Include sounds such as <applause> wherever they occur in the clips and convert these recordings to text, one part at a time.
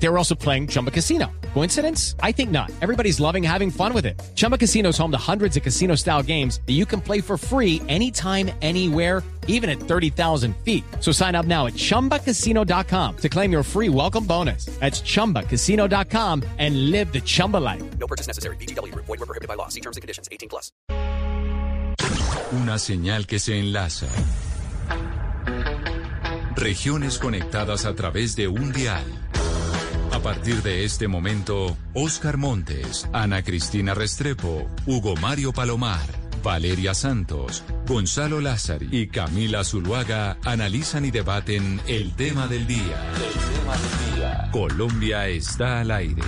They were also playing Chumba Casino. Coincidence? I think not. Everybody's loving having fun with it. Chumba Casino is home to hundreds of casino style games that you can play for free anytime, anywhere, even at 30,000 feet. So sign up now at chumbacasino.com to claim your free welcome bonus. That's chumbacasino.com and live the Chumba life. No purchase necessary. BGW. Void were prohibited by law. See terms and conditions. 18 plus. Una señal que se enlaza. Regiones conectadas a través de un dial. A partir de este momento, Oscar Montes, Ana Cristina Restrepo, Hugo Mario Palomar, Valeria Santos, Gonzalo Lázari y Camila Zuluaga analizan y debaten el tema del día. El tema del día. Colombia está al aire.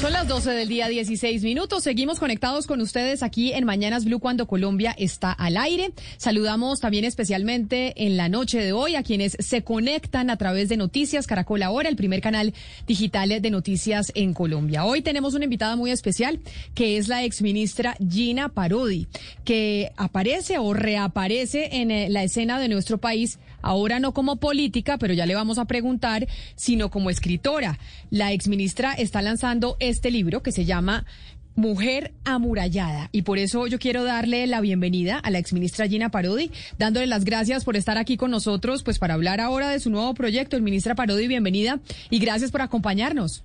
Son las 12 del día 16 minutos. Seguimos conectados con ustedes aquí en Mañanas Blue cuando Colombia está al aire. Saludamos también especialmente en la noche de hoy a quienes se conectan a través de Noticias Caracol Ahora, el primer canal digital de noticias en Colombia. Hoy tenemos una invitada muy especial que es la exministra Gina Parodi, que aparece o reaparece en eh, la escena de nuestro país ahora no como política, pero ya le vamos a preguntar, sino como escritora. La exministra está lanzando este libro que se llama Mujer amurallada. Y por eso yo quiero darle la bienvenida a la exministra Gina Parodi, dándole las gracias por estar aquí con nosotros, pues para hablar ahora de su nuevo proyecto. El ministra Parodi, bienvenida y gracias por acompañarnos.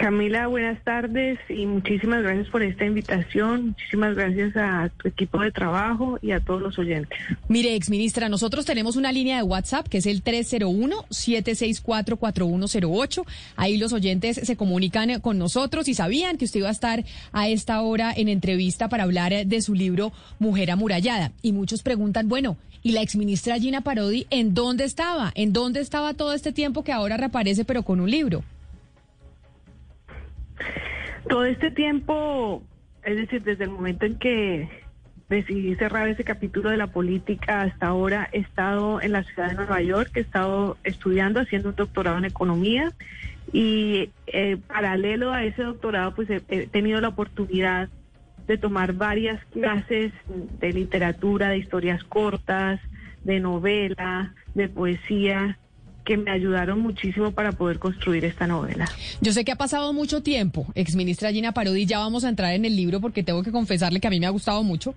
Camila, buenas tardes y muchísimas gracias por esta invitación. Muchísimas gracias a tu equipo de trabajo y a todos los oyentes. Mire, exministra, nosotros tenemos una línea de WhatsApp que es el 301-764-4108. Ahí los oyentes se comunican con nosotros y sabían que usted iba a estar a esta hora en entrevista para hablar de su libro Mujer amurallada. Y muchos preguntan, bueno, ¿y la exministra Gina Parodi en dónde estaba? ¿En dónde estaba todo este tiempo que ahora reaparece pero con un libro? Todo este tiempo, es decir, desde el momento en que decidí cerrar ese capítulo de la política hasta ahora, he estado en la ciudad de Nueva York, he estado estudiando, haciendo un doctorado en economía y eh, paralelo a ese doctorado, pues he, he tenido la oportunidad de tomar varias clases de literatura, de historias cortas, de novela, de poesía, que me ayudaron muchísimo para poder construir esta novela. Yo sé que ha pasado mucho tiempo, exministra Gina Parodi, ya vamos a entrar en el libro porque tengo que confesarle que a mí me ha gustado mucho,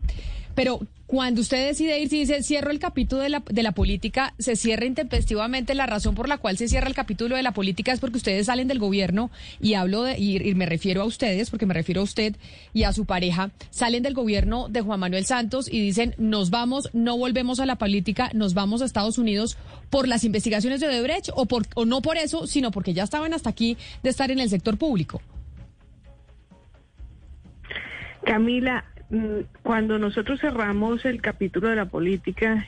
pero cuando usted decide irse y dice cierro el capítulo de la, de la política, se cierra intempestivamente, la razón por la cual se cierra el capítulo de la política es porque ustedes salen del gobierno y hablo de, y, y me refiero a ustedes, porque me refiero a usted y a su pareja, salen del gobierno de Juan Manuel Santos y dicen nos vamos, no volvemos a la política, nos vamos a Estados Unidos por las investigaciones de Odebrecht o, por, o no por eso, sino porque ya estaban hasta aquí de estar en el sector público. Camila, cuando nosotros cerramos el capítulo de la política,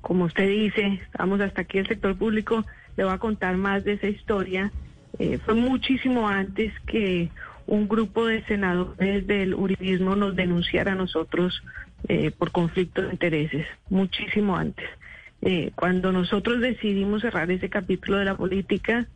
como usted dice, estamos hasta aquí el sector público, le voy a contar más de esa historia. Eh, fue muchísimo antes que un grupo de senadores del uribismo nos denunciara a nosotros eh, por conflicto de intereses, muchísimo antes. Eh, cuando nosotros decidimos cerrar ese capítulo de la política, mm,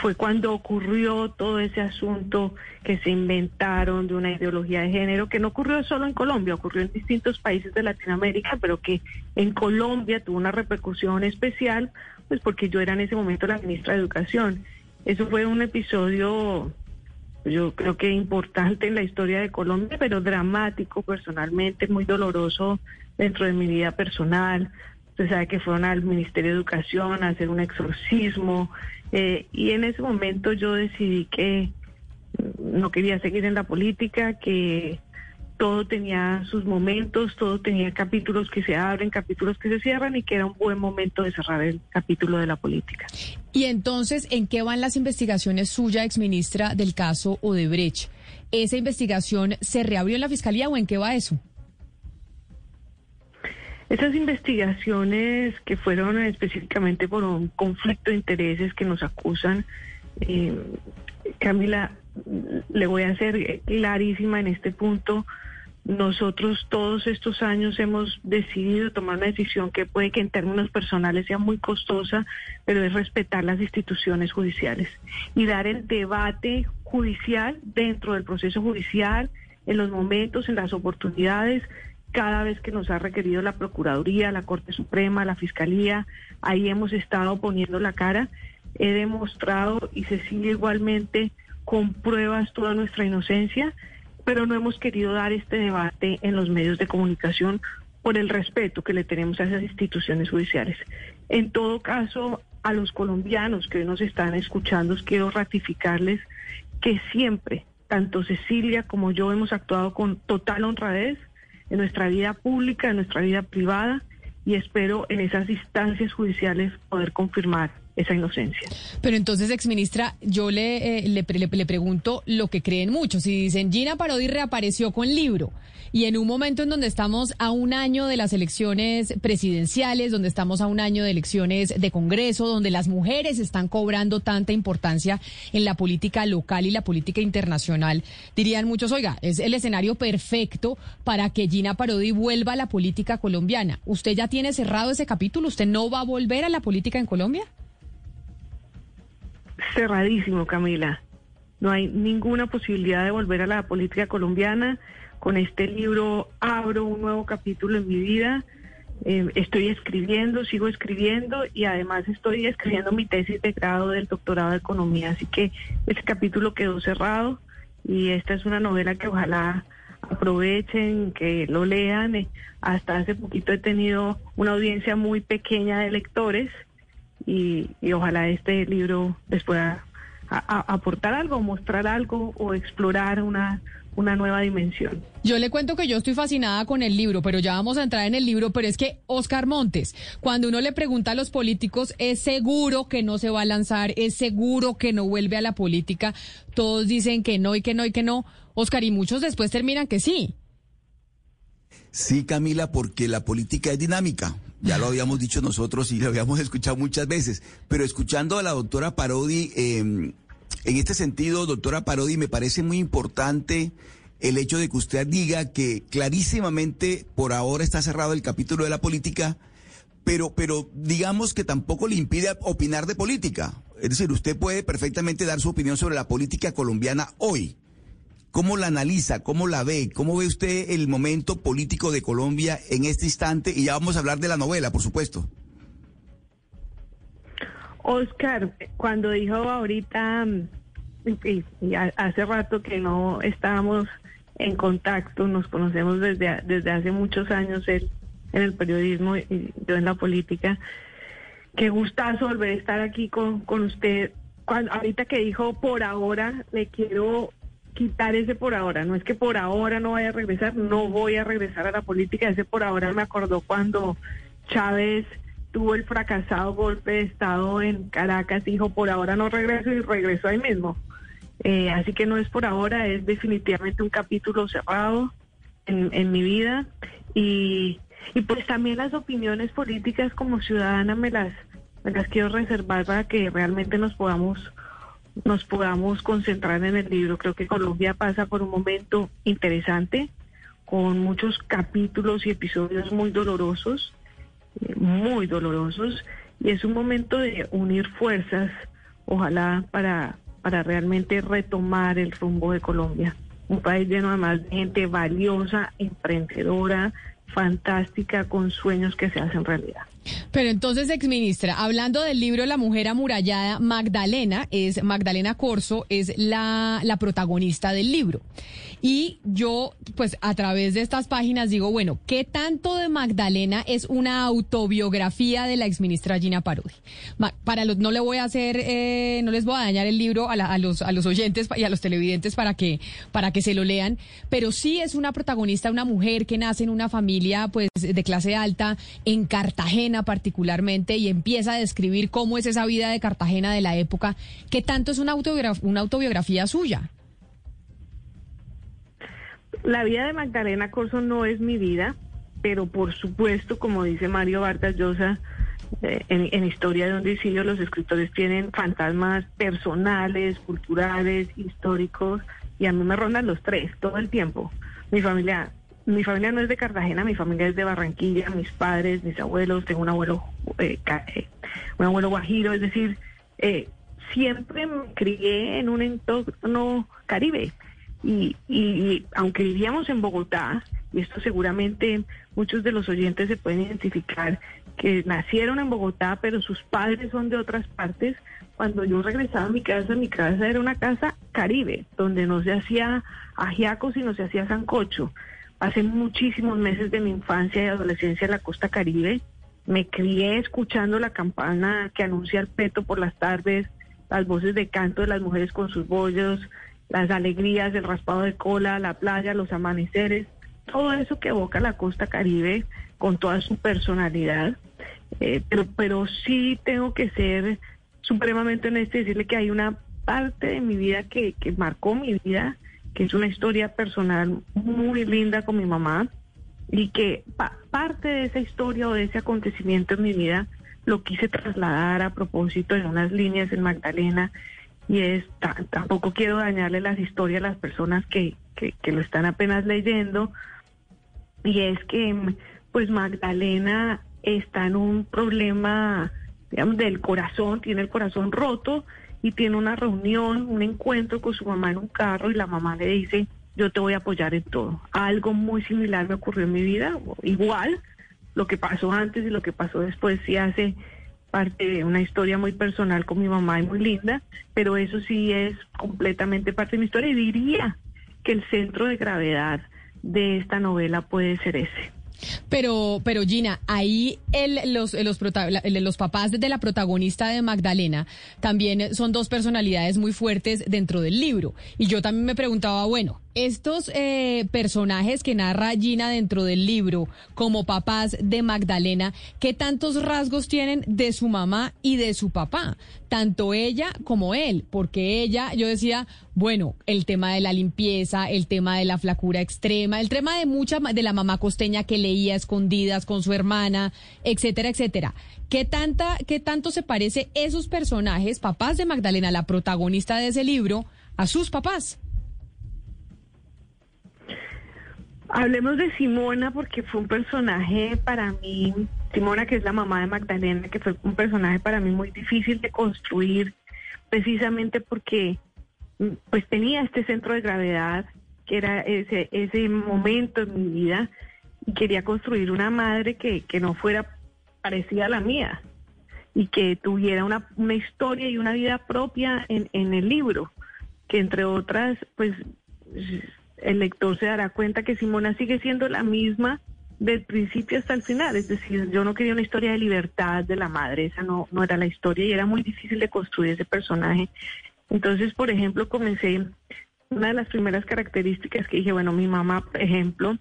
fue cuando ocurrió todo ese asunto que se inventaron de una ideología de género, que no ocurrió solo en Colombia, ocurrió en distintos países de Latinoamérica, pero que en Colombia tuvo una repercusión especial, pues porque yo era en ese momento la ministra de Educación. Eso fue un episodio, yo creo que importante en la historia de Colombia, pero dramático personalmente, muy doloroso dentro de mi vida personal. Usted sabe que fueron al Ministerio de Educación a hacer un exorcismo eh, y en ese momento yo decidí que no quería seguir en la política, que todo tenía sus momentos, todo tenía capítulos que se abren, capítulos que se cierran y que era un buen momento de cerrar el capítulo de la política. Y entonces, ¿en qué van las investigaciones suya, exministra, del caso Odebrecht? ¿Esa investigación se reabrió en la Fiscalía o en qué va eso? Esas investigaciones que fueron específicamente por un conflicto de intereses que nos acusan, eh, Camila, le voy a ser clarísima en este punto. nosotros todos estos años hemos decidido tomar una decisión que puede que en términos personales sea muy costosa, pero es respetar las instituciones judiciales y dar el debate judicial dentro del proceso judicial, en los momentos, en las oportunidades, cada vez que nos ha requerido la Procuraduría, la Corte Suprema, la Fiscalía, ahí hemos estado poniendo la cara. He demostrado, y Cecilia igualmente, con pruebas toda nuestra inocencia pero no hemos querido dar este debate en los medios de comunicación por el respeto que le tenemos a esas instituciones judiciales. En todo caso, a los colombianos que hoy nos están escuchando, quiero ratificarles que siempre, tanto Cecilia como yo, hemos actuado con total honradez en nuestra vida pública, en nuestra vida privada, y espero en esas instancias judiciales poder confirmar esa inocencia. Pero entonces, exministra, yo le, eh, le, le, pregunto lo que creen muchos. Si dicen, Gina Parodi reapareció con libro, y en un momento en donde estamos a un año de las elecciones presidenciales, donde estamos a un año de elecciones de Congreso, donde las mujeres están cobrando tanta importancia en la política local y la política internacional, dirían muchos, oiga, es el escenario perfecto para que Gina Parodi vuelva a la política colombiana. ¿Usted ya tiene cerrado ese capítulo? ¿Usted no va a volver a la política en Colombia? Cerradísimo, Camila. No hay ninguna posibilidad de volver a la política colombiana. Con este libro abro un nuevo capítulo en mi vida. Eh, estoy escribiendo, sigo escribiendo y además estoy escribiendo mi tesis de grado del doctorado de economía. Así que ese capítulo quedó cerrado y esta es una novela que ojalá aprovechen, que lo lean. Eh, hasta hace poquito he tenido una audiencia muy pequeña de lectores y, ojalá este libro les pueda aportar algo, mostrar algo o explorar una, una nueva dimensión. Yo le cuento que yo estoy fascinada con el libro, pero ya vamos a entrar en el libro, pero es que Oscar Montes, cuando uno le pregunta a los políticos, ¿es seguro que no se va a lanzar? ¿Es seguro que no vuelve a la política? Todos dicen que no y que no y que no. Oscar, y muchos después terminan que sí. Sí, Camila, porque la política es dinámica. Ya lo habíamos dicho nosotros y lo habíamos <laughs> escuchado muchas veces. Pero escuchando a la doctora Parodi, em, en este sentido, doctora Parodi, me parece muy importante el hecho de que usted diga que clarísimamente por ahora está cerrado el capítulo de la política, pero, pero digamos que tampoco le impide opinar de política. Es decir, usted puede perfectamente dar su opinión sobre la política colombiana hoy. ¿Cómo la analiza? ¿Cómo la ve? ¿Cómo ve usted el momento político de Colombia en este instante? Y ya vamos a hablar de la novela, por supuesto. Oscar, cuando dijo ahorita, y, hace rato que no estábamos en contacto, nos conocemos desde, desde hace muchos años en el periodismo y yo en la política. Qué gustazo volver a estar aquí con, con usted. Cuando, ahorita que dijo por ahora, le quiero quitar ese por ahora. No es que por ahora no vaya a regresar, no voy a regresar a la política. Ese por ahora me acordó cuando Chávez tuvo el fracasado golpe de Estado en Caracas, dijo por ahora no regreso y regresó ahí mismo. Eh, así que no es por ahora, es definitivamente un capítulo cerrado en, en mi vida y, pues también las opiniones políticas como ciudadana me las quiero reservar para que realmente nos podamos nos podamos concentrar en el libro. Creo que Colombia pasa por un momento interesante, con muchos capítulos y episodios muy dolorosos, eh, muy dolorosos, y es un momento de unir fuerzas, ojalá para, para realmente retomar el rumbo de Colombia. Un país lleno además de gente valiosa, emprendedora, fantástica, con sueños que se hacen realidad. Pero entonces, exministra, hablando del libro La mujer amurallada, Magdalena, es Magdalena Corso, es la, la protagonista del libro. Y yo, pues a través de estas páginas digo, bueno, ¿qué tanto de Magdalena es una autobiografía de la exministra Gina Parodi? para los, no le voy a hacer, eh, no les voy a dañar el libro a, a, los, a los oyentes y a los televidentes para que, para que se lo lean, pero sí es una protagonista, una mujer que nace en una familia, pues, de clase alta, en Cartagena particularmente, y empieza a describir cómo es esa vida de Cartagena de la época. ¿Qué tanto es una una autobiografía suya? La vida de Magdalena Corso no es mi vida, pero por supuesto, como dice Mario Vargas Llosa, eh, en, Historia de un Dicidio los escritores tienen fantasmas personales, culturales, históricos, y a mí me rondan los tres todo el tiempo. Mi familia mi familia no es de Cartagena, mi familia es de Barranquilla, mis padres, mis abuelos, tengo un abuelo, eh, eh, un abuelo guajiro, es decir, eh, siempre me crié en un entorno caribe. Y, y- y aunque vivíamos en Bogotá, y esto seguramente muchos de los oyentes se pueden identificar, que nacieron en Bogotá, pero sus padres son de otras partes, cuando yo regresaba a mi casa, mi casa era una casa caribe, donde no se hacía ajiaco, sino se hacía sancocho. Hace muchísimos meses de mi infancia y adolescencia en la costa caribe, me crié escuchando la campana que anuncia el peto por las tardes, las voces de canto de las mujeres con sus bollos, las alegrías, el raspado de cola, la playa, los amaneceres, todo eso que evoca la costa caribe con toda su personalidad. Eh, pero, pero sí tengo que ser supremamente honesta y decirle que hay una parte de mi vida que, que marcó mi vida, que es una historia personal muy linda con mi mamá y que pa- parte de esa historia o de ese acontecimiento en mi vida lo quise trasladar a propósito en unas líneas en Magdalena y es ta- tampoco quiero dañarle las historias a las personas que, que, que lo están apenas leyendo y es que pues Magdalena está en un problema digamos del corazón, tiene el corazón roto y tiene una reunión, un encuentro con su mamá en un carro y la mamá le dice, yo te voy a apoyar en todo. Algo muy similar me ocurrió en mi vida, igual, lo que pasó antes y lo que pasó después sí hace parte de una historia muy personal con mi mamá y muy linda, pero eso sí es completamente parte de mi historia y diría que el centro de gravedad de esta novela puede ser ese. Pero, pero Gina, ahí el, los, los, los papás de la protagonista de Magdalena también son dos personalidades muy fuertes dentro del libro. Y yo también me preguntaba, bueno, estos eh, personajes que narra Gina dentro del libro como papás de Magdalena, ¿qué tantos rasgos tienen de su mamá y de su papá? Tanto ella como él, porque ella, yo decía, bueno, el tema de la limpieza, el tema de la flacura extrema, el tema de mucha de la mamá costeña que leía escondidas con su hermana, etcétera, etcétera. ¿Qué tanta, qué tanto se parece esos personajes, papás de Magdalena, la protagonista de ese libro, a sus papás? Hablemos de Simona porque fue un personaje para mí, Simona que es la mamá de Magdalena, que fue un personaje para mí muy difícil de construir, precisamente porque mm, pues tenía este centro de gravedad, que era ese, ese momento en mi vida, y quería construir una madre que, que no fuera parecida a la mía y que tuviera una, una historia y una vida propia en, en el libro, que entre otras, pues el lector se dará cuenta que Simona sigue siendo la misma del principio hasta el final. Es decir, yo no quería una historia de libertad de la madre, esa no, no era la historia y era muy difícil de construir ese personaje. Entonces, por ejemplo, comencé, una de las primeras características que dije, bueno, mi mamá, por ejemplo,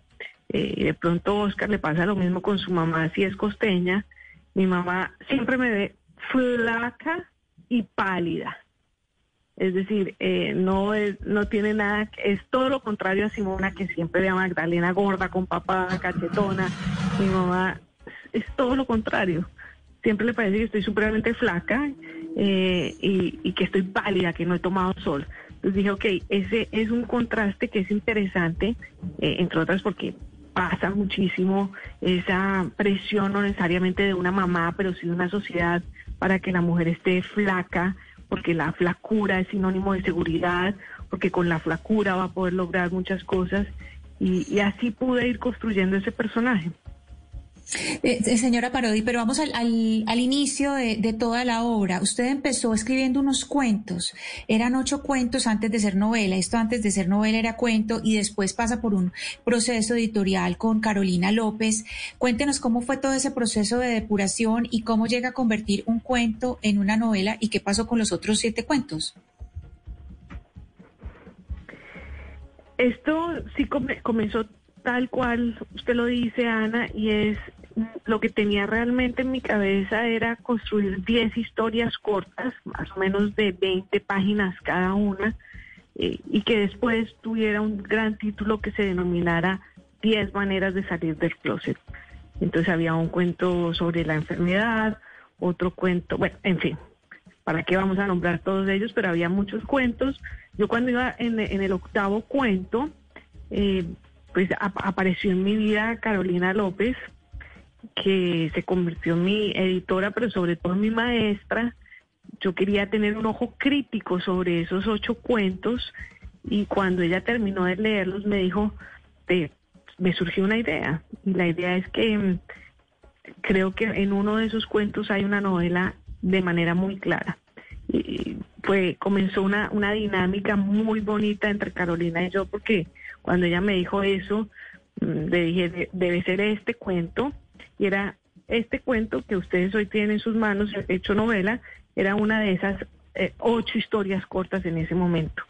eh, de pronto Oscar le pasa lo mismo con su mamá, si es costeña, mi mamá siempre me ve flaca y pálida. Es decir, eh, no es, no tiene nada, es todo lo contrario a Simona, que siempre ve a Magdalena gorda, con papada, cachetona. Mi mamá es, todo lo contrario. Siempre le parece que estoy supremamente flaca eh, y, y que estoy pálida, que no he tomado sol. Entonces dije, ok, ese es un contraste que es interesante, eh, entre otras porque pasa muchísimo esa presión, no necesariamente de una mamá, pero sí de una sociedad para que la mujer esté flaca, porque la flacura es sinónimo de seguridad, porque con la flacura va a poder lograr muchas cosas. Y, y así pude ir construyendo ese personaje. Eh, eh, señora Parodi, pero vamos al, al, al inicio de, de, toda la obra. Usted empezó escribiendo unos cuentos. Eran ocho cuentos antes de ser novela. Esto antes de ser novela era cuento y después pasa por un proceso editorial con Carolina López. Cuéntenos cómo fue todo ese proceso de depuración y cómo llega a convertir un cuento en una novela y qué pasó con los otros siete cuentos. Esto sí come, comenzó tal cual usted lo dice, Ana, y es lo que tenía realmente en mi cabeza era construir 10 historias cortas, más o menos de 20 páginas cada una, eh, y que después tuviera un gran título que se denominara 10 maneras de salir del closet. Entonces había un cuento sobre la enfermedad, otro cuento, bueno, en fin, ¿para qué vamos a nombrar todos ellos? Pero había muchos cuentos. Yo cuando iba en, el octavo cuento, eh, pues ap- apareció en mi vida Carolina López, que se convirtió en mi editora, pero sobre todo en mi maestra. Yo quería tener un ojo crítico sobre esos ocho cuentos y cuando ella terminó de leerlos me dijo, "Te- me surgió una idea y la idea es que mm, creo que en uno de esos cuentos hay una novela de manera muy clara. Y fue, comenzó una, una dinámica muy bonita entre Carolina y yo, porque cuando ella me dijo eso, mm, le dije, "De- debe ser este cuento, y era este cuento que ustedes hoy tienen en sus manos, hecho novela, era una de esas eh, ocho historias cortas en ese momento.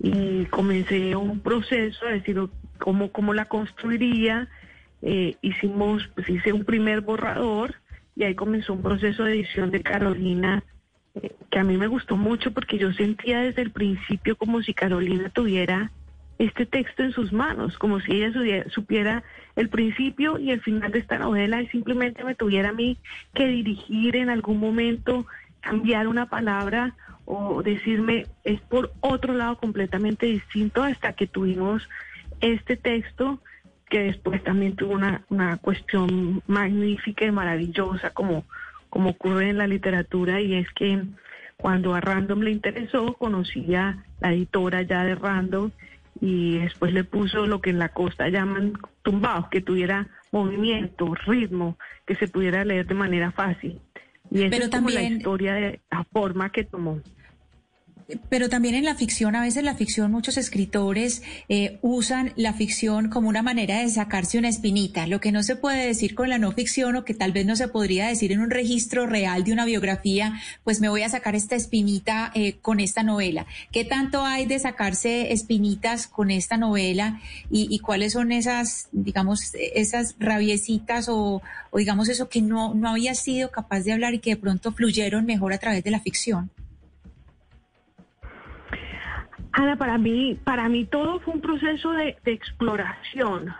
Y comencé un proceso a decir cómo, cómo la construiría, eh, hicimos, pues hice un primer borrador y ahí comenzó un proceso de edición de Carolina eh, que a mí me gustó mucho porque yo sentía desde el principio como si Carolina tuviera este texto en sus manos, como si ella supiera, el principio y el final de esta novela y simplemente me tuviera a mí que dirigir en algún momento, cambiar una palabra o decirme es por otro lado completamente distinto hasta que tuvimos este texto que después también tuvo una, una cuestión magnífica y maravillosa como, como ocurre en la literatura y es que cuando a Random le interesó conocí a la editora ya de Random y después le puso lo que en la costa llaman tumbados, que tuviera movimiento, ritmo, que se pudiera leer de manera fácil. Y esa Pero es como la también- historia de la forma que tomó. Pero también en la ficción, a veces la ficción, muchos escritores eh, usan la ficción como una manera de sacarse una espinita, lo que no se puede decir con la no ficción o que tal vez no se podría decir en un registro real de una biografía, pues me voy a sacar esta espinita eh, con esta novela. ¿Qué tanto hay de sacarse espinitas con esta novela y, y cuáles son esas, digamos, esas rabiecitas o, o digamos eso que no, no había sido capaz de hablar y que de pronto fluyeron mejor a través de la ficción? Ana, para mí, para mí todo fue un proceso de, exploración,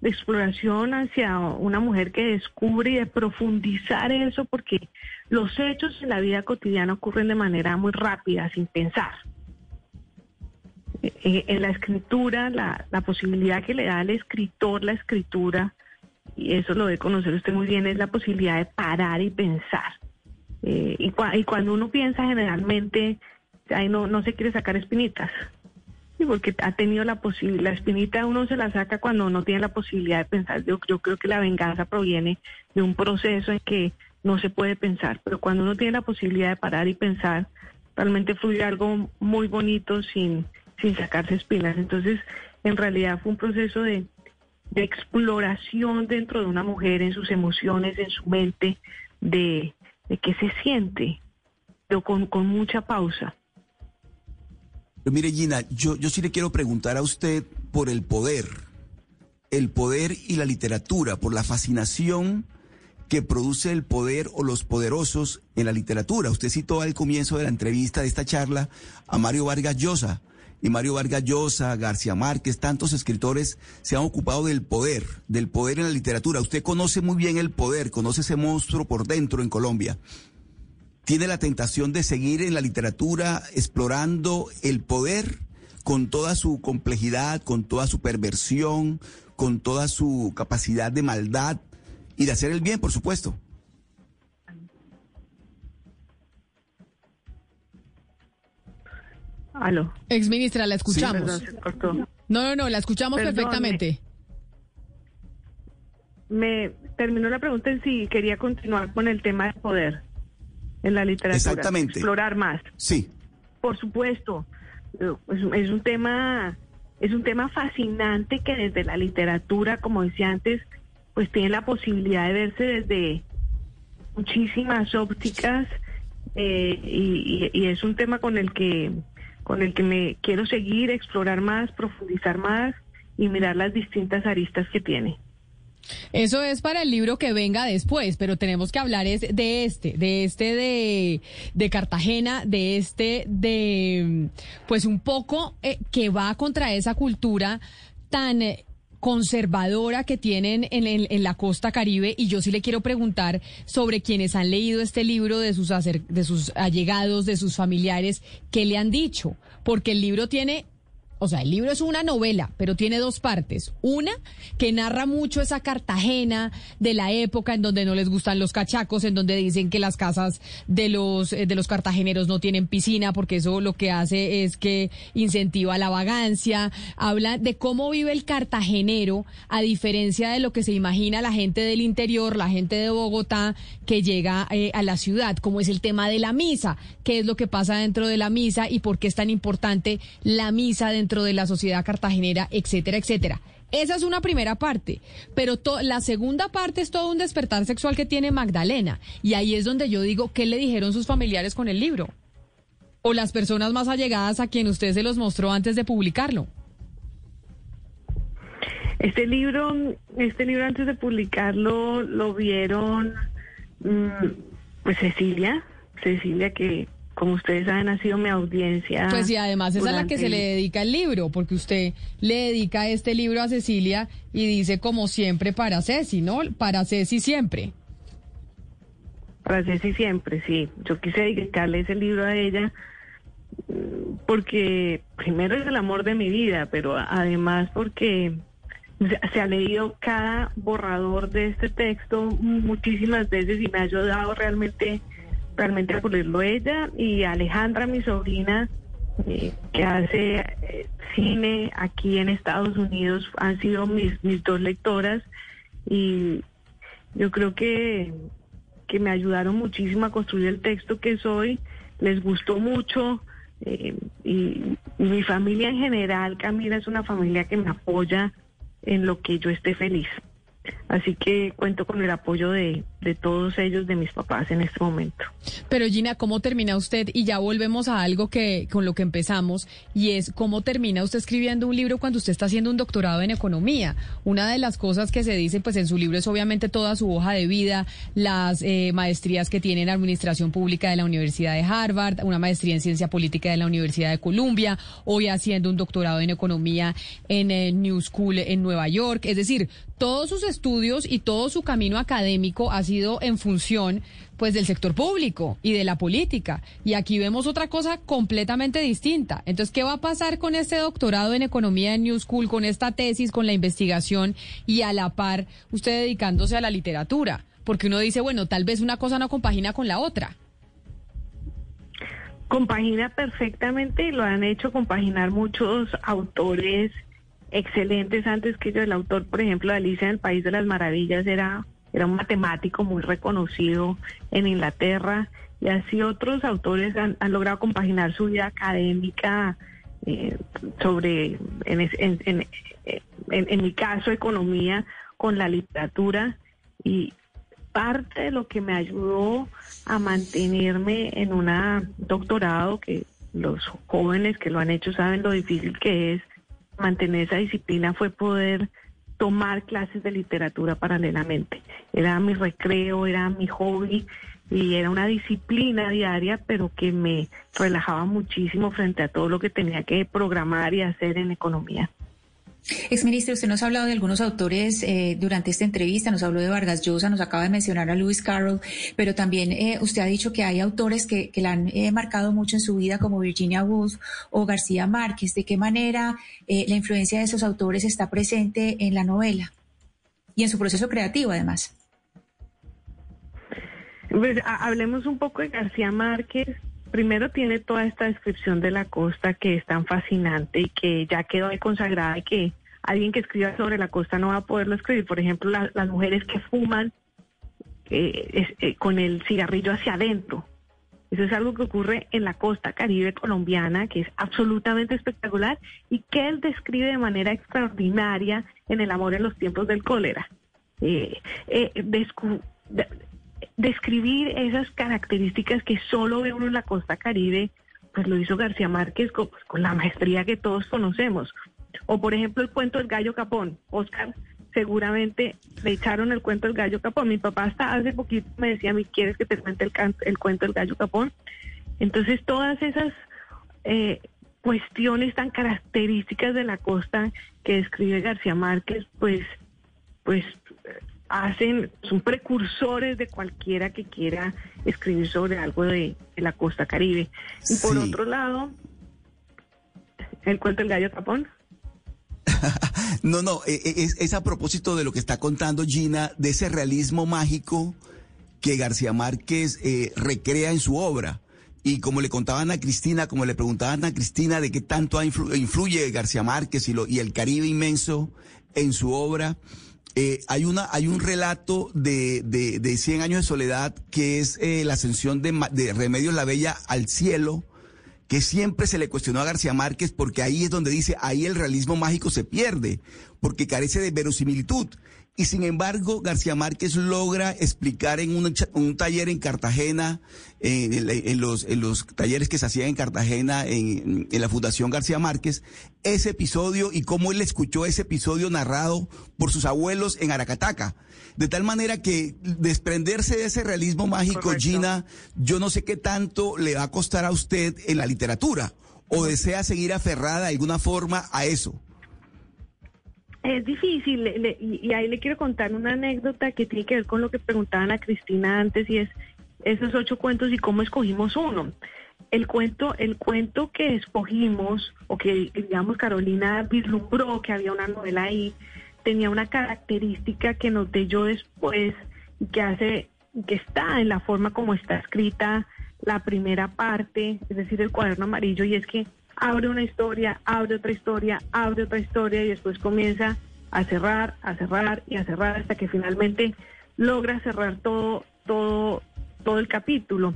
de exploración hacia una mujer que descubre y de profundizar eso, porque los hechos en la vida cotidiana ocurren de manera muy rápida, sin pensar. Eh, En la escritura, la, la posibilidad que le da al escritor la escritura, y eso lo debe conocer usted muy bien, es la posibilidad de parar y pensar. Eh, y cuando uno piensa generalmente, ahí no, no se quiere sacar espinitas. Sí, porque ha tenido la posibilidad, la espinita uno se la saca cuando no tiene la posibilidad de pensar. Yo, yo creo que la venganza proviene de un proceso en que no se puede pensar, pero cuando uno tiene la posibilidad de parar y pensar, realmente fluye algo muy bonito sin, sin sacarse espinas. Entonces, en realidad fue un proceso de, de exploración dentro de una mujer, en sus emociones, en su mente, de, de qué se siente, pero con, con mucha pausa. Pero mire, Gina, yo, yo sí le quiero preguntar a usted por el poder, el poder y la literatura, por la fascinación que produce el poder o los poderosos en la literatura. Usted citó al comienzo de la entrevista de esta charla a Mario Vargas Llosa. Y Mario Vargas Llosa, García Márquez, tantos escritores se han ocupado del poder, del poder en la literatura. Usted conoce muy bien el poder, conoce ese monstruo por dentro en Colombia tiene la tentación de seguir en la literatura explorando el poder con toda su complejidad, con toda su perversión, con toda su capacidad de maldad y de hacer el bien, por supuesto. Aló. Exministra, la escuchamos. Perdón, se cortó. No, no, no, la escuchamos Perdón, perfectamente. Me terminó la pregunta en si quería continuar con el tema del poder en la literatura. Exactamente. Explorar más. Sí. Por supuesto. Eh, Es, es un tema, es un tema fascinante que desde la literatura, como decía antes, pues tiene la posibilidad de verse desde muchísimas ópticas eh, y, y- y es un tema con el que con el que me quiero seguir, explorar más, profundizar más y mirar las distintas aristas que tiene. Eso es para el libro que venga después, pero tenemos que hablar es de este, de este de, Cartagena, de este de, pues un poco eh, que va contra esa cultura tan eh, conservadora que tienen en, en- la costa caribe. Y yo sí le quiero preguntar sobre quienes han leído este libro de sus de sus allegados, de sus familiares, qué le han dicho, porque el libro tiene o sea, el libro es una novela, pero tiene dos partes. Una que narra mucho esa Cartagena de la época en donde no les gustan los cachacos, en donde dicen que las casas de los eh, de los cartageneros no tienen piscina porque eso lo que hace es que incentiva la vagancia. Habla de cómo vive el cartagenero a diferencia de lo que se imagina la gente del interior, la gente de Bogotá que llega eh, a la ciudad, como es el tema de la misa, qué es lo que pasa dentro de la misa y por qué es tan importante la misa dentro dentro de la sociedad cartagenera, etcétera, etcétera. Esa es una primera parte, pero la segunda parte es todo un despertar sexual que tiene Magdalena. Y ahí es donde yo digo, ¿qué le dijeron sus familiares con el libro? O las personas más allegadas a quien usted se los mostró antes de publicarlo. Este libro, este libro antes de publicarlo lo vieron mm, pues Cecilia, Cecilia que como ustedes saben, ha sido mi audiencia. Pues y además es a la que se le dedica el libro, porque usted le dedica este libro a Cecilia y dice como siempre para Ceci, ¿no? Para Ceci siempre. Para Ceci siempre, sí. Yo quise dedicarle ese libro a ella mm, porque primero es el amor de mi vida, pero además porque se ha leído cada borrador de este texto muchísimas veces y me ha ayudado realmente realmente leerlo ella y Alejandra, mi sobrina, eh, que hace eh, cine aquí en Estados Unidos, han sido mis, dos lectoras y yo creo que, que me ayudaron muchísimo a construir el texto que soy, les gustó mucho eh, y mi familia en general, Camila, es una familia que me apoya en lo que yo esté feliz. Así que cuento con el apoyo de, todos ellos, de mis papás en este momento. Pero Gina, ¿cómo termina usted? Y ya volvemos a algo que con lo que empezamos, y es cómo termina usted escribiendo un libro cuando usted está haciendo un doctorado en economía. Una de las cosas que se dice pues en su libro es obviamente toda su hoja de vida, las eh, maestrías que tiene en Administración Pública de la Universidad de Harvard, una maestría en Ciencia Política de la Universidad de Columbia, hoy haciendo un doctorado en economía en el New School en Nueva York. Es decir, todos sus estudios y todo su camino académico ha sido en función pues del sector público y de la política. Y aquí vemos otra cosa completamente distinta. Entonces, ¿qué va a pasar con este doctorado en economía en New School, con esta tesis, con la investigación y a la par usted dedicándose a la literatura? Porque uno dice, bueno, tal vez una cosa no compagina con la otra. Compagina perfectamente y lo han hecho compaginar muchos autores excelentes antes que yo. El autor, por ejemplo, de Alicia en el País de las Maravillas era, era un matemático muy reconocido en Inglaterra y así otros autores han, logrado compaginar su vida académica eh, sobre, en, en, en, en, mi caso, economía con la literatura y parte de lo que me ayudó a mantenerme en un doctorado que los jóvenes que lo han hecho saben lo difícil que es mantener esa disciplina fue poder tomar clases de literatura paralelamente. Era mi recreo, era mi hobby y era una disciplina diaria, pero que me relajaba muchísimo frente a todo lo que tenía que programar y hacer en economía. Exministro, usted nos ha hablado de algunos autores eh, durante esta entrevista, nos habló de Vargas Llosa, nos acaba de mencionar a Lewis Carroll, pero también eh, usted ha dicho que hay autores que, que la han eh, marcado mucho en su vida, como Virginia Woolf o García Márquez. ¿De qué manera la influencia de esos autores está presente en la novela y en su proceso creativo, además? Pues hablemos un poco de García Márquez primero tiene toda esta descripción de la costa que es tan fascinante y que ya quedó ahí consagrada y que alguien que escriba sobre la costa no va a poderlo escribir. Por ejemplo, las mujeres que fuman eh, eh, con el cigarrillo hacia adentro. Eso es algo que ocurre en la costa caribe colombiana, que es absolutamente espectacular y que él describe de manera extraordinaria en El amor en los tiempos del cólera. Eh, describir esas características que solo ve uno en la costa caribe, pues lo hizo García Márquez con, pues, con, la maestría que todos conocemos. O por ejemplo el cuento del gallo capón. Oscar seguramente le echaron el cuento del gallo capón. Mi papá hasta hace poquito me decía, ¿me quieres que te cuente el, el cuento del gallo capón? Entonces todas esas eh, cuestiones tan características de la costa que describe García Márquez, pues, pues hacen, son precursores de cualquiera que quiera escribir sobre algo de, la costa caribe. Y por otro lado, ¿El cuento del gallo tapón? <laughs> no, no, e, e, es, es, a propósito de lo que está contando Gina, de ese realismo mágico que García Márquez eh, recrea en su obra. Y como le contaban a Cristina, como le preguntaban a Cristina de qué tanto influye García Márquez y, lo, y el Caribe inmenso en su obra, eh, hay, una, hay un relato de, de, de 100 años de soledad que es eh, la ascensión de, de Remedios la Bella al cielo, que siempre se le cuestionó a García Márquez porque ahí es donde dice, ahí el realismo mágico se pierde, porque carece de verosimilitud. Y sin embargo, García Márquez logra explicar en un, un taller en Cartagena, en, los, en, los, talleres que se hacían en Cartagena, en, en, la Fundación García Márquez, ese episodio y cómo él escuchó ese episodio narrado por sus abuelos en Aracataca. De tal manera que desprenderse de ese realismo mágico, Gina, yo no sé qué tanto le va a costar a usted en la literatura o desea seguir aferrada de alguna forma a eso. Es difícil, y, ahí le quiero contar una anécdota que tiene que ver con lo que preguntaban a Cristina antes, y es esos ocho cuentos y cómo escogimos uno. El cuento, el cuento que escogimos, o que digamos Carolina vislumbró que había una novela ahí, tenía una característica que noté yo después, que hace, que está en la forma como está escrita la primera parte, es decir, el cuaderno amarillo, y es que abre una historia, abre otra historia, abre otra historia y después comienza a cerrar, a cerrar y a cerrar hasta que finalmente logra cerrar todo, todo, todo el capítulo.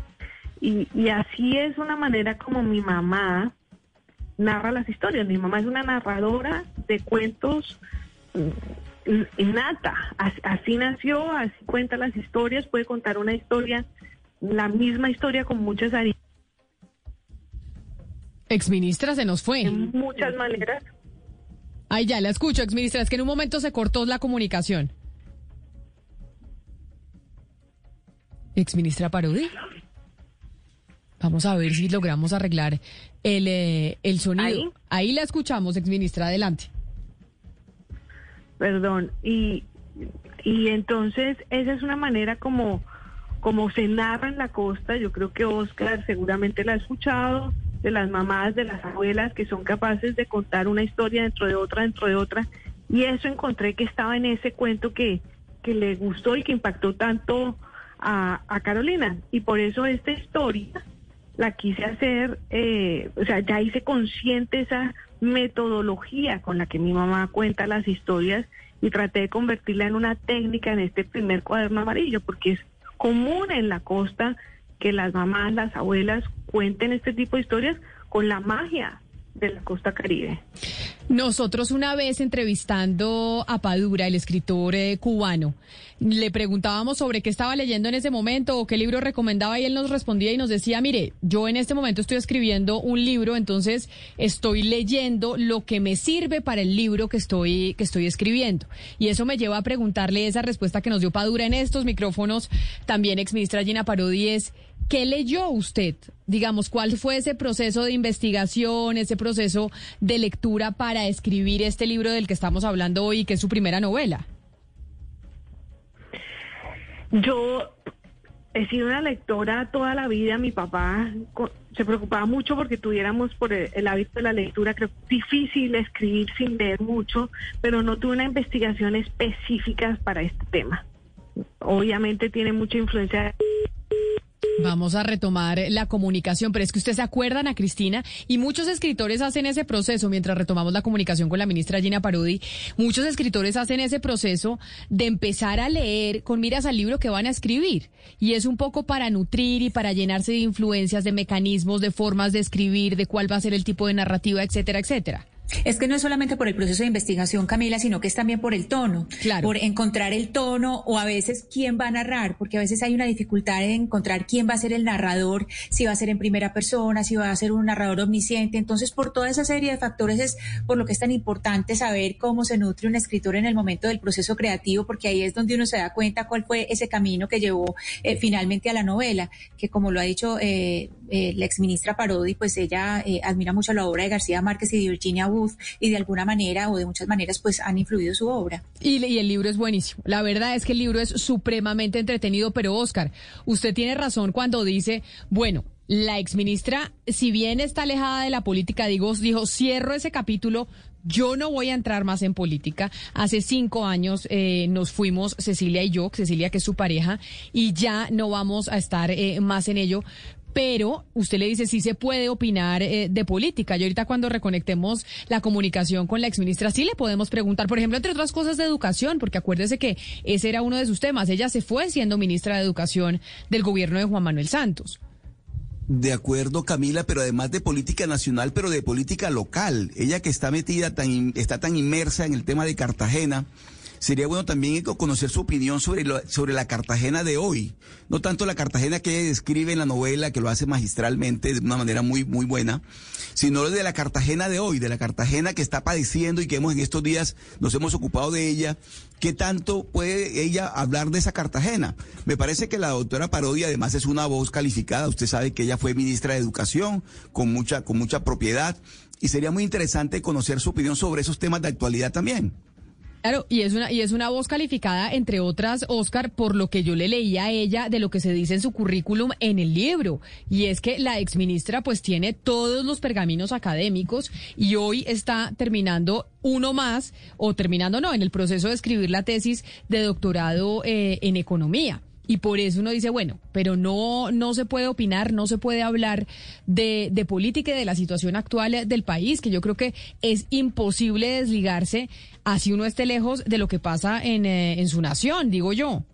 Y, así es una manera como mi mamá narra las historias. Mi mamá es una narradora de cuentos mm, innata. Así, así nació, así cuenta las historias, puede contar una historia, la misma historia con muchas aristas Exministra se nos fue. De muchas maneras. Ay, ya la escucho, exministra. Es que en un momento se cortó la comunicación. Exministra Parodi. Vamos a ver si logramos arreglar el, eh, el sonido. ¿Ahí? la escuchamos, exministra. Adelante. Perdón. Y, y entonces esa es una manera como, como se narra en la costa. Yo creo que Oscar seguramente la ha escuchado de las mamás, de las abuelas que son capaces de contar una historia dentro de otra, dentro de otra. Y eso encontré que estaba en ese cuento que, que le gustó y que impactó tanto a, Carolina. Y por eso esta historia la quise hacer, eh, o sea, ya hice consciente esa metodología con la que mi mamá cuenta las historias y traté de convertirla en una técnica en este primer cuaderno amarillo, porque es común en la costa que las mamás, las abuelas cuenten este tipo de historias con la magia de la costa caribe. Nosotros una vez entrevistando a Padura, el escritor eh, cubano, le preguntábamos sobre qué estaba leyendo en ese momento o qué libro recomendaba y él nos respondía y nos decía, mire, yo en este momento estoy escribiendo un libro, entonces estoy leyendo lo que me sirve para el libro que estoy, que estoy escribiendo. Y eso me lleva a preguntarle esa respuesta que nos dio Padura en estos micrófonos, también exministra Gina Parodi, es, ¿qué leyó usted? Digamos, ¿cuál fue ese proceso de investigación, ese proceso de lectura para escribir este libro del que estamos hablando hoy, que es su primera novela? Yo he sido una lectora toda la vida. Mi papá se preocupaba mucho porque tuviéramos por el, hábito de la lectura. Creo difícil escribir sin leer mucho, pero no tuve una investigación específica para este tema. Obviamente tiene mucha influencia Vamos a retomar la comunicación, pero es que ustedes se acuerdan a Cristina y muchos escritores hacen ese proceso mientras retomamos la comunicación con la ministra Gina Parodi. Muchos escritores hacen ese proceso de empezar a leer con miras al libro que van a escribir y es un poco para nutrir y para llenarse de influencias, de mecanismos, de formas de escribir, de cuál va a ser el tipo de narrativa, etcétera, etcétera. Es que no es solamente por el proceso de investigación, Camila, sino que es también por el tono, claro. por encontrar el tono o a veces quién va a narrar, porque a veces hay una dificultad en encontrar quién va a ser el narrador, si va a ser en primera persona, si va a ser un narrador omnisciente. Entonces, por toda esa serie de factores es por lo que es tan importante saber cómo se nutre un escritor en el momento del proceso creativo, porque ahí es donde uno se da cuenta cuál fue ese camino que llevó eh, finalmente a la novela, que como lo ha dicho eh, eh, la exministra Parodi, pues ella admira mucho la obra de García Márquez y de Virginia Woolf y de alguna manera o de muchas maneras pues han influido su obra. Y, el libro es buenísimo. La verdad es que el libro es supremamente entretenido, pero Oscar, usted tiene razón cuando dice, bueno, la exministra, si bien está alejada de la política, digo, dijo, cierro ese capítulo, yo no voy a entrar más en política. Hace cinco años eh, nos fuimos, Cecilia y yo, Cecilia que es su pareja, y ya no vamos a estar eh, más en ello pero usted le dice sí se puede opinar eh, de política. Y ahorita cuando reconectemos la comunicación con la exministra, sí le podemos preguntar, por ejemplo, entre otras cosas de educación, porque acuérdese que ese era uno de sus temas. Ella se fue siendo ministra de Educación del gobierno de Juan Manuel Santos. De acuerdo, Camila, pero además de política nacional, pero de política local. Ella que está metida, tan, está tan inmersa en el tema de Cartagena, sería bueno también conocer su opinión sobre, sobre la Cartagena de hoy. No tanto la Cartagena que ella describe en la novela, que lo hace magistralmente de una manera muy, muy buena, sino de la Cartagena de hoy, de la Cartagena que está padeciendo y que hemos en estos días nos hemos ocupado de ella. ¿Qué tanto puede ella hablar de esa Cartagena? Me parece que la doctora Parodia además es una voz calificada. Usted sabe que ella fue ministra de Educación con mucha, con mucha propiedad y sería muy interesante conocer su opinión sobre esos temas de actualidad también. Claro, y es una y es una voz calificada entre otras, Oscar, por lo que yo le leía a ella de lo que se dice en su currículum en el libro, y es que la exministra pues tiene todos los pergaminos académicos y hoy está terminando uno más o terminando no en el proceso de escribir la tesis de doctorado eh, en economía. Y por eso uno dice, bueno, pero no, no se puede opinar, no se puede hablar de, de política y de la situación actual del país, que yo creo que es imposible desligarse, así uno esté lejos de lo que pasa en, eh, en su nación, digo yo.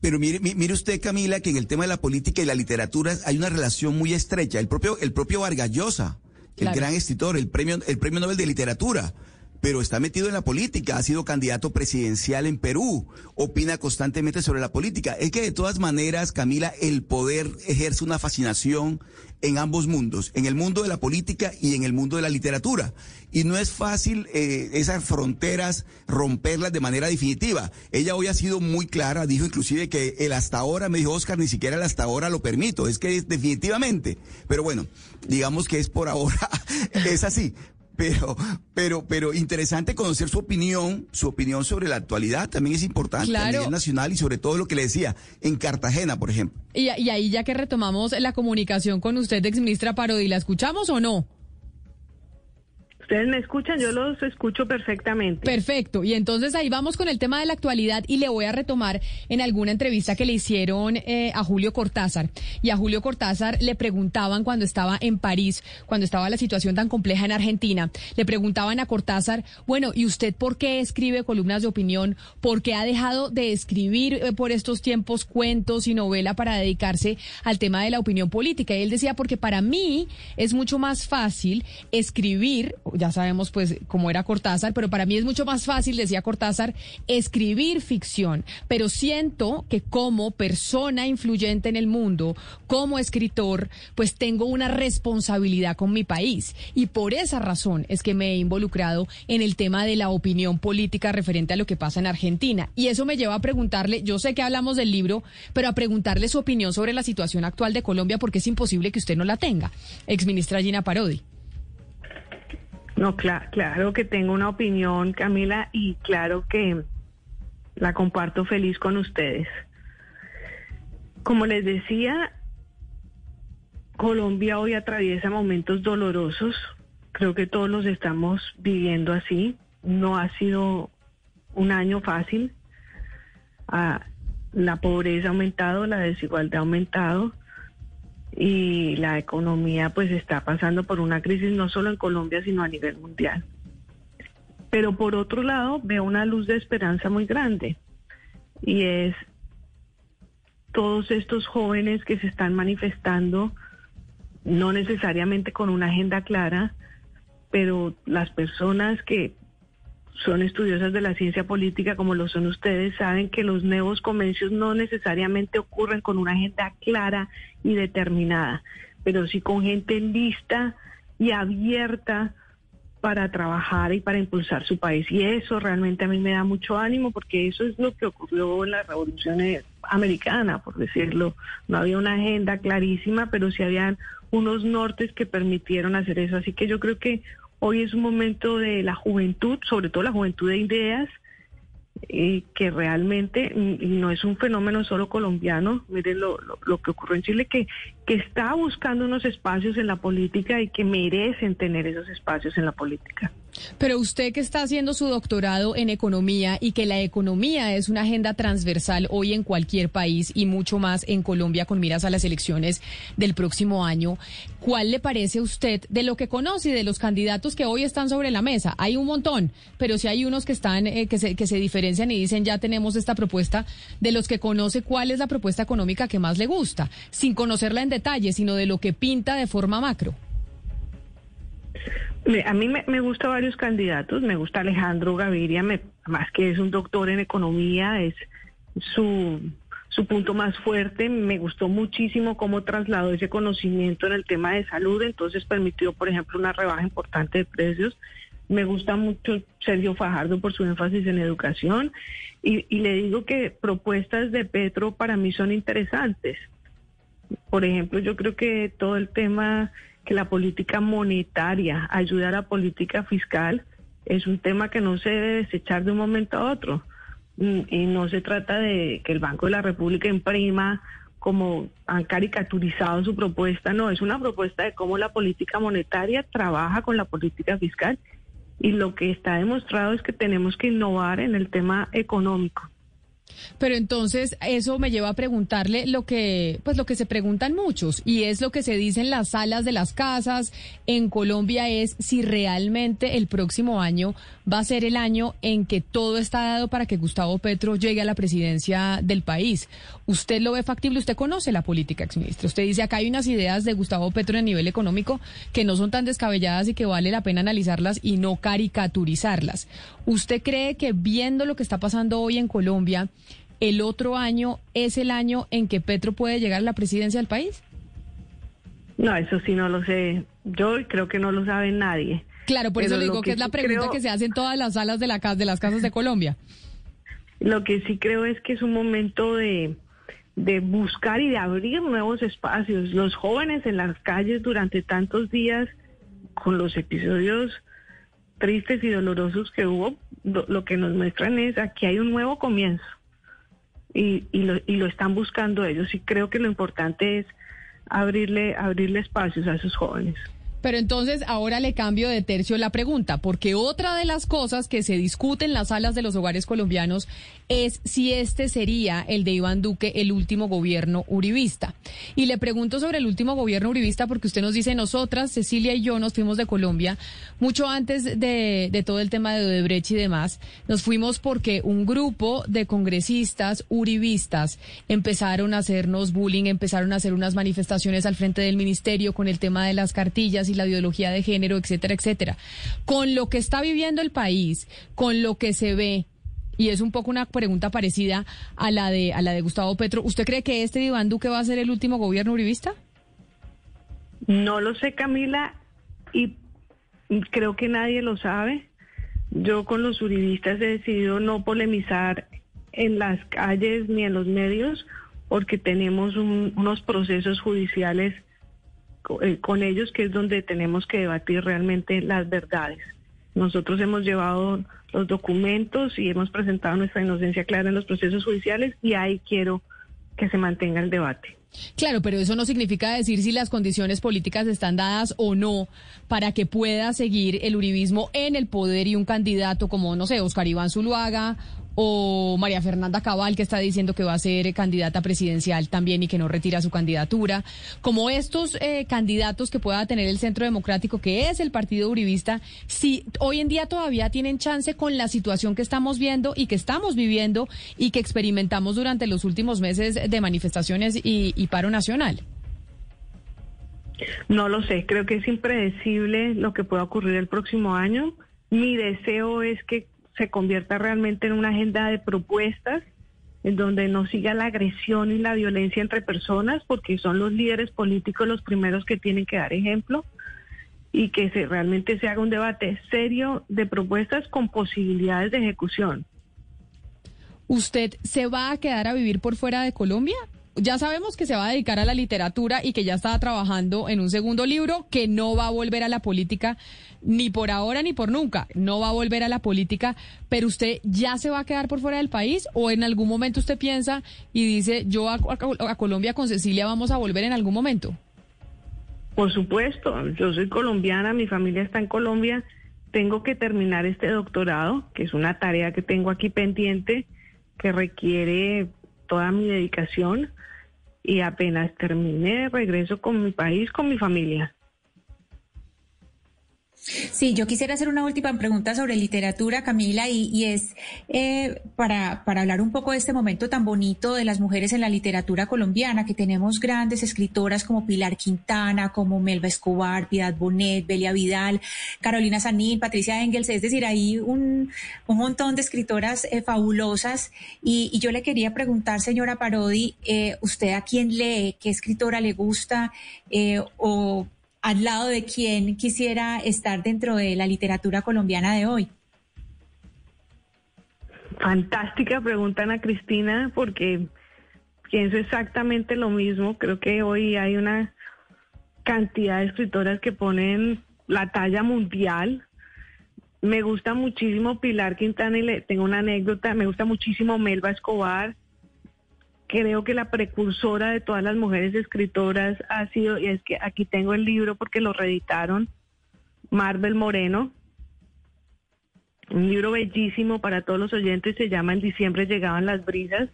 Pero mire, mire usted, Camila, que en el tema de la política y la literatura hay una relación muy estrecha. El propio, el propio Vargas Llosa, el gran escritor, el premio, el premio Nobel de Literatura, pero está metido en la política, ha sido candidato presidencial en Perú, opina constantemente sobre la política. Es que de todas maneras, Camila, el poder ejerce una fascinación en ambos mundos, en el mundo de la política y en el mundo de la literatura. Y no es fácil eh, esas fronteras romperlas de manera definitiva. Ella hoy ha sido muy clara, dijo inclusive que el hasta ahora, me dijo Oscar, ni siquiera el hasta ahora lo permito, es que definitivamente. Pero bueno, digamos que es por ahora, <laughs> es así pero, pero, pero interesante conocer su opinión, su opinión sobre la actualidad también es importante a nivel nacional y sobre todo lo que le decía en Cartagena, por ejemplo. Y, y ahí ya que retomamos la comunicación con usted, ex ministra Parodi, ¿la escuchamos o no? Ustedes me escuchan, yo los escucho perfectamente. Perfecto. Y entonces ahí vamos con el tema de la actualidad y le voy a retomar en alguna entrevista que le hicieron eh, a Julio Cortázar. Y a Julio Cortázar le preguntaban cuando estaba en París, cuando estaba la situación tan compleja en Argentina, le preguntaban a Cortázar, bueno, ¿y usted por qué escribe columnas de opinión? ¿Por qué ha dejado de escribir eh, por estos tiempos cuentos y novela para dedicarse al tema de la opinión política? Y él decía, porque para mí es mucho más fácil escribir ya sabemos pues cómo era Cortázar, pero para mí es mucho más fácil, decía Cortázar, escribir ficción, pero siento que como persona influyente en el mundo, como escritor, pues tengo una responsabilidad con mi país y por esa razón es que me he involucrado en el tema de la opinión política referente a lo que pasa en Argentina. Y eso me lleva a preguntarle, yo sé que hablamos del libro, pero a preguntarle su opinión sobre la situación actual de Colombia porque es imposible que usted no la tenga. Exministra Gina Parodi. No, claro que tengo una opinión, Camila, y claro que la comparto feliz con ustedes. Como les decía, Colombia hoy atraviesa momentos dolorosos. Creo que todos los estamos viviendo así. No ha sido un año fácil. Ah, la pobreza ha aumentado, la desigualdad ha aumentado y la economía pues está pasando por una crisis no solo en Colombia sino a nivel mundial. Pero por otro lado veo una luz de esperanza muy grande y es todos estos jóvenes que se están manifestando, no necesariamente con una agenda clara, pero las personas que son estudiosas de la ciencia política como lo son ustedes, saben que los nuevos convencios no necesariamente ocurren con una agenda clara y determinada, pero sí con gente lista y abierta para trabajar y para impulsar su país. Y eso realmente a mí me da mucho ánimo porque eso es lo que ocurrió en la revolución americana, por decirlo. No había una agenda clarísima, pero sí habían unos nortes que permitieron hacer eso. Así que yo creo que Hoy es un momento de la juventud, sobre todo la juventud de ideas, y que realmente y no es un fenómeno solo colombiano, miren lo, lo, lo, que ocurrió en Chile, que, que está buscando unos espacios en la política y que merecen tener esos espacios en la política. Pero usted que está haciendo su doctorado en economía y que la economía es una agenda transversal hoy en cualquier país y mucho más en Colombia con miras a las elecciones del próximo año, ¿cuál le parece a usted de lo que conoce y de los candidatos que hoy están sobre la mesa? Hay un montón, pero si hay unos que están eh, que, se, que se diferencian y dicen ya tenemos esta propuesta, de los que conoce cuál es la propuesta económica que más le gusta, sin conocerla en detalle, sino de lo que pinta de forma macro. A mí me, me gusta varios candidatos, me gusta Alejandro Gaviria, me, más que es un doctor en economía, es su, su punto más fuerte, me gustó muchísimo cómo trasladó ese conocimiento en el tema de salud, entonces permitió, por ejemplo, una rebaja importante de precios. Me gusta mucho Sergio Fajardo por su énfasis en educación y, y le digo que propuestas de Petro para mí son interesantes. Por ejemplo, yo creo que todo el tema que la política monetaria ayuda a la política fiscal es un tema que no se debe desechar de un momento a otro. Mm, y no se trata de que el Banco de la República imprima como han caricaturizado su propuesta, no, es una propuesta de cómo la política monetaria trabaja con la política fiscal y lo que está demostrado es que tenemos que innovar en el tema económico. Pero entonces eso me lleva a preguntarle lo que, pues lo que se preguntan muchos y es lo que se dice en las salas de las casas en Colombia es si realmente el próximo año va a ser el año en que todo está dado para que Gustavo Petro llegue a la presidencia del país. ¿Usted lo ve factible? ¿Usted conoce la política, exministro? Usted dice acá hay unas ideas de Gustavo Petro a nivel económico que no son tan descabelladas y que vale la pena analizarlas y no caricaturizarlas. ¿Usted cree que viendo lo que está pasando hoy en Colombia, el otro año es el año en que Petro puede llegar a la presidencia del país? No, eso sí no lo sé. Yo creo que no lo sabe nadie. Claro, por eso le digo que, es la pregunta que se hace en todas las salas de, la, de las casas de Colombia. Lo que sí creo es que es un momento de, de buscar y de abrir nuevos espacios. Los jóvenes en las calles durante tantos días, con los episodios tristes y dolorosos que hubo, lo, lo que nos muestran es aquí hay un nuevo comienzo y, y, lo, y lo están buscando ellos. Y creo que lo importante es abrirle, abrirle espacios a esos jóvenes. Pero entonces ahora le cambio de tercio la pregunta, porque otra de las cosas que se discute en las salas de los hogares colombianos es si este sería el de Iván Duque el último gobierno uribista. Y le pregunto sobre el último gobierno uribista porque usted nos dice, nosotras, Cecilia y yo nos fuimos de Colombia mucho antes de, de todo el tema de Odebrecht y demás. Nos fuimos porque un grupo de congresistas uribistas empezaron a hacernos bullying, empezaron a hacer unas manifestaciones al frente del ministerio con el tema de las cartillas y la ideología de género, etcétera, etcétera. Con lo que está viviendo el país, con lo que se ve, y es un poco una pregunta parecida a la de a la de Gustavo Petro. ¿Usted cree que este Iván Duque va a ser el último gobierno uribista? No lo sé, Camila, y creo que nadie lo sabe. Yo con los uribistas he decidido no polemizar en las calles ni en los medios porque tenemos un, unos procesos judiciales eh, con ellos que es donde tenemos que debatir realmente las verdades. Nosotros hemos llevado los documentos y hemos presentado nuestra inocencia clara en los procesos judiciales y ahí quiero que se mantenga el debate. Claro, pero eso no significa decir si las condiciones políticas están dadas o no para que pueda seguir el uribismo en el poder y un candidato como, no sé, Oscar Iván Zuluaga o María Fernanda Cabal, que está diciendo que va a ser candidata presidencial también y que no retira su candidatura, como estos eh, candidatos que pueda tener el Centro Democrático, que es el partido uribista, si hoy en día todavía tienen chance con la situación que estamos viendo y que estamos viviendo y que experimentamos durante los últimos meses de manifestaciones y, y paro nacional. No lo sé, creo que es impredecible lo que pueda ocurrir el próximo año. Mi deseo es que se convierta realmente en una agenda de propuestas en donde no siga la agresión y la violencia entre personas, porque son los líderes políticos los primeros que tienen que dar ejemplo, y que se, realmente se haga un debate serio de propuestas con posibilidades de ejecución. ¿Usted se va a quedar a vivir por fuera de Colombia? Ya sabemos que se va a dedicar a la literatura y que ya está trabajando en un segundo libro, que no va a volver a la política ni por ahora ni por nunca, no va a volver a la política, pero usted ya se va a quedar por fuera del país o en algún momento usted piensa y dice, yo a Colombia con Cecilia vamos a volver en algún momento. Por supuesto, yo soy colombiana, mi familia está en Colombia, tengo que terminar este doctorado, que es una tarea que tengo aquí pendiente, que requiere toda mi dedicación y apenas termine regreso con mi país, con mi familia. Sí, yo quisiera hacer una última pregunta sobre literatura, Camila, y, es eh, para, para hablar un poco de este momento tan bonito de las mujeres en la literatura colombiana, que tenemos grandes escritoras como Pilar Quintana, como Melba Escobar, Piedad Bonet, Belia Vidal, Carolina Sanín, Patricia Engels, es decir, hay un, un montón de escritoras eh, fabulosas. Y, yo le quería preguntar, señora Parodi, eh, ¿usted a quién lee? ¿Qué escritora le gusta? ¿O al lado de quién quisiera estar dentro de la literatura colombiana de hoy? Fantástica pregunta, Ana Cristina, porque pienso exactamente lo mismo. Creo que hoy hay una cantidad de escritoras que ponen la talla mundial. Me gusta muchísimo Pilar Quintana y le tengo una anécdota. Me gusta muchísimo Melba Escobar creo que la precursora de todas las mujeres escritoras ha sido, y es que aquí tengo el libro porque lo reeditaron, Marvel Moreno, un libro bellísimo para todos los oyentes, se llama En diciembre llegaban las brisas.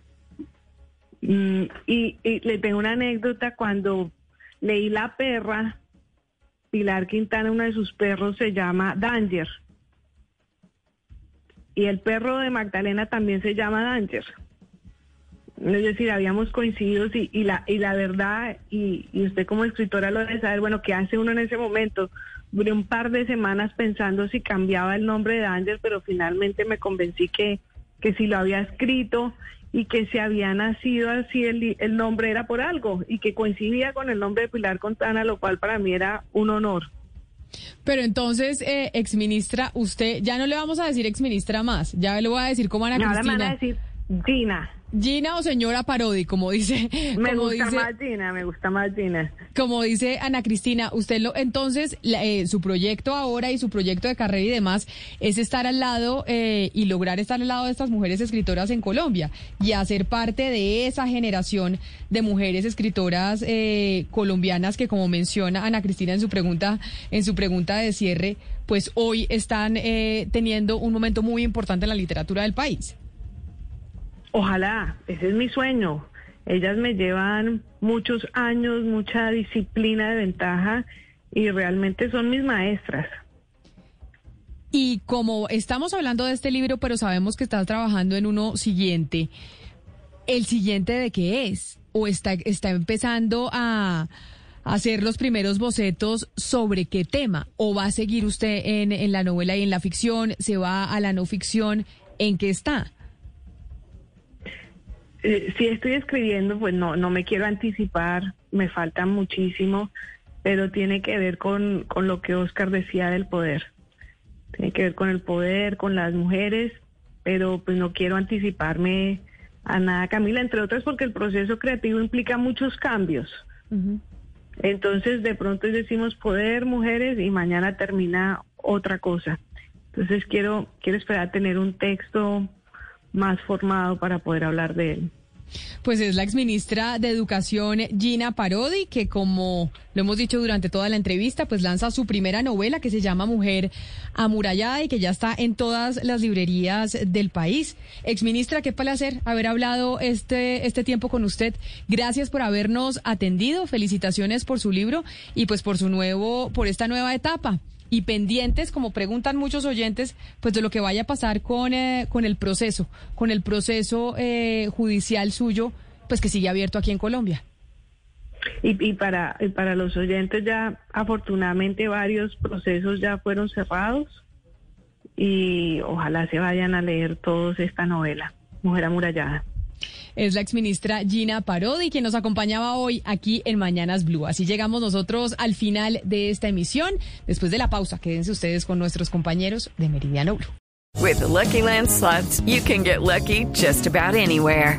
Mm, y, le tengo una anécdota cuando leí La perra, Pilar Quintana, uno de sus perros se llama Danger. Y el perro de Magdalena también se llama Danger. Es decir, habíamos coincidido y, y, la, y la verdad, y, y, usted como escritora lo debe saber, bueno, ¿qué hace uno en ese momento? Duré un par de semanas pensando si cambiaba el nombre de Ángel, pero finalmente me convencí que, que si lo había escrito y que si había nacido así el, el nombre era por algo y que coincidía con el nombre de Pilar Contana, lo cual para mí era un honor. Pero entonces, eh, exministra, usted, ya no le vamos a decir exministra más, ya le voy a decir como Ana Cristina. Ahora me van a decir Gina. Gina o señora Parodi, como dice. Me gusta más Gina, me gusta más Gina. Como dice Ana Cristina, usted lo, entonces, eh, su proyecto ahora y su proyecto de carrera y demás es estar al lado eh, y lograr estar al lado de estas mujeres escritoras en Colombia y hacer parte de esa generación de mujeres escritoras eh, colombianas que, como menciona Ana Cristina en su pregunta, en su pregunta de cierre, pues hoy están teniendo un momento muy importante en la literatura del país. Ojalá, ese es mi sueño. Ellas me llevan muchos años, mucha disciplina de ventaja y realmente son mis maestras. Y como estamos hablando de este libro, pero sabemos que estás trabajando en uno siguiente, ¿el siguiente de qué es? ¿O está, está empezando a, hacer los primeros bocetos sobre qué tema? ¿O va a seguir usted en, en la novela y en la ficción? ¿Se va a la no ficción? ¿En qué está? Eh, si estoy escribiendo, pues no, no me quiero anticipar, me falta muchísimo, pero tiene que ver con, con lo que Oscar decía del poder. Tiene que ver con el poder, con las mujeres, pero pues no quiero anticiparme a nada, Camila, entre otras porque el proceso creativo implica muchos cambios. Entonces, de pronto decimos poder, mujeres, y mañana termina otra cosa. Entonces, quiero, quiero esperar a tener un texto más formado para poder hablar de él. Pues es la exministra de Educación Gina Parodi, que como lo hemos dicho durante toda la entrevista, pues lanza su primera novela que se llama Mujer Amurallada y que ya está en todas las librerías del país. Exministra, qué placer haber hablado este, este tiempo con usted. Gracias por habernos atendido. Felicitaciones por su libro y pues por su nuevo, por esta nueva etapa y pendientes, como preguntan muchos oyentes, pues de lo que vaya a pasar con, eh, con el proceso, con el proceso eh, judicial suyo, pues que sigue abierto aquí en Colombia. Y, y, para, y para los oyentes ya afortunadamente varios procesos ya fueron cerrados y ojalá se vayan a leer todos esta novela, Mujer Amurallada es la exministra Gina Parodi, quien nos acompañaba hoy aquí en Mañanas Blue. Así llegamos nosotros al final de esta emisión. Después de la pausa, quédense ustedes con nuestros compañeros de Meridiano Blue. With Lucky Land you can get lucky just about anywhere.